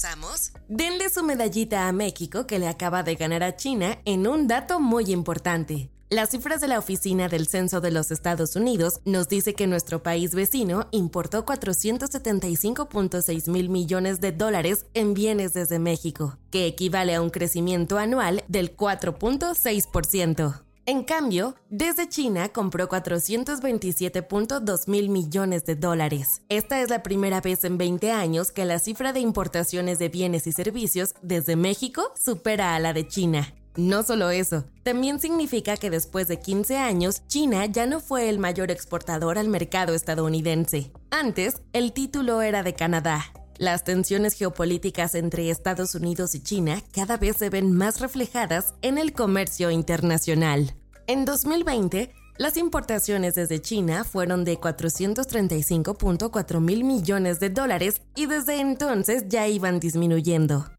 ¿Con qué empezamos? Denle su medallita a México que le acaba de ganar a China en un dato muy importante. Las cifras de la Oficina del Censo de los Estados Unidos nos dice que nuestro país vecino importó 475.6 mil millones de dólares en bienes desde México, que equivale a un crecimiento anual del 4.6%. En cambio, desde China compró 427.2 mil millones de dólares. Esta es la primera vez en 20 años que la cifra de importaciones de bienes y servicios desde México supera a la de China. No solo eso, también significa que después de 15 años, China ya no fue el mayor exportador al mercado estadounidense. Antes, el título era de Canadá. Las tensiones geopolíticas entre Estados Unidos y China cada vez se ven más reflejadas en el comercio internacional. En 2020, las importaciones desde China fueron de 435.4 mil millones de dólares y desde entonces ya iban disminuyendo.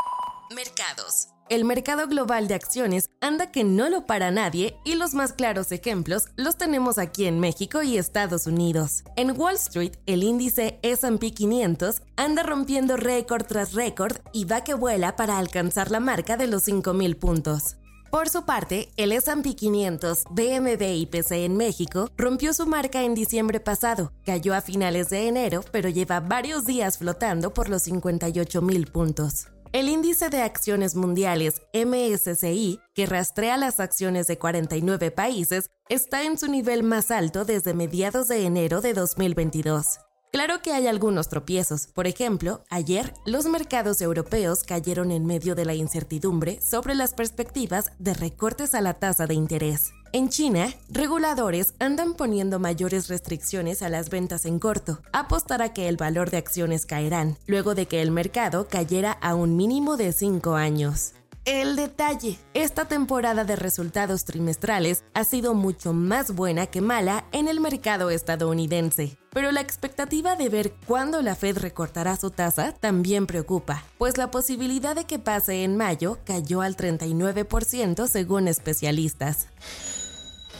Mercados. El mercado global de acciones anda que no lo para nadie y los más claros ejemplos los tenemos aquí en México y Estados Unidos. En Wall Street, el índice SP 500 anda rompiendo récord tras récord y va que vuela para alcanzar la marca de los 5.000 puntos. Por su parte, el S&P 500 BMB IPC en México rompió su marca en diciembre pasado, cayó a finales de enero, pero lleva varios días flotando por los 58 mil puntos. El índice de acciones mundiales MSCI, que rastrea las acciones de 49 países, está en su nivel más alto desde mediados de enero de 2022. Claro que hay algunos tropiezos. Por ejemplo, ayer los mercados europeos cayeron en medio de la incertidumbre sobre las perspectivas de recortes a la tasa de interés. En China, reguladores andan poniendo mayores restricciones a las ventas en corto, apostar a que el valor de acciones caerán, luego de que el mercado cayera a un mínimo de 5 años. El detalle, esta temporada de resultados trimestrales ha sido mucho más buena que mala en el mercado estadounidense. Pero la expectativa de ver cuándo la Fed recortará su tasa también preocupa, pues la posibilidad de que pase en mayo cayó al 39% según especialistas.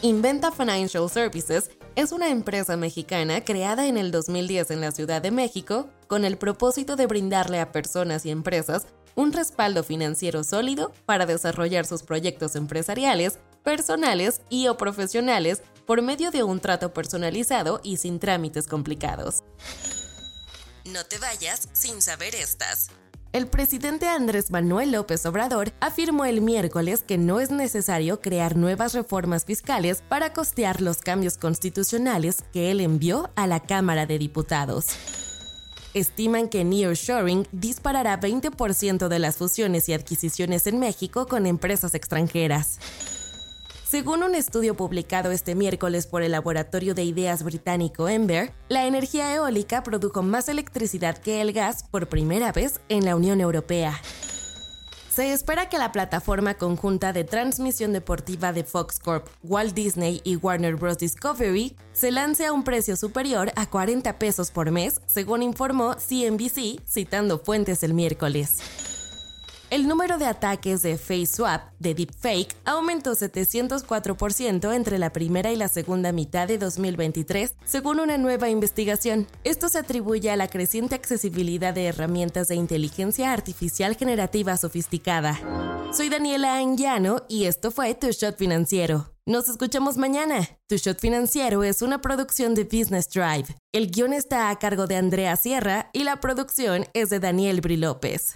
Inventa Financial Services es una empresa mexicana creada en el 2010 en la Ciudad de México con el propósito de brindarle a personas y empresas un respaldo financiero sólido para desarrollar sus proyectos empresariales, personales y o profesionales por medio de un trato personalizado y sin trámites complicados. No te vayas sin saber estas. El presidente Andrés Manuel López Obrador afirmó el miércoles que no es necesario crear nuevas reformas fiscales para costear los cambios constitucionales que él envió a la Cámara de Diputados estiman que nearshoring disparará 20% de las fusiones y adquisiciones en México con empresas extranjeras. Según un estudio publicado este miércoles por el laboratorio de ideas británico Ember, la energía eólica produjo más electricidad que el gas por primera vez en la Unión Europea. Se espera que la plataforma conjunta de transmisión deportiva de Fox Corp, Walt Disney y Warner Bros. Discovery se lance a un precio superior a 40 pesos por mes, según informó CNBC, citando fuentes el miércoles. El número de ataques de FaceSwap, de deepfake, aumentó 704% entre la primera y la segunda mitad de 2023, según una nueva investigación. Esto se atribuye a la creciente accesibilidad de herramientas de inteligencia artificial generativa sofisticada. Soy Daniela Anguiano y esto fue Tu Shot Financiero. Nos escuchamos mañana. Tu Shot Financiero es una producción de Business Drive. El guion está a cargo de Andrea Sierra y la producción es de Daniel Bri López.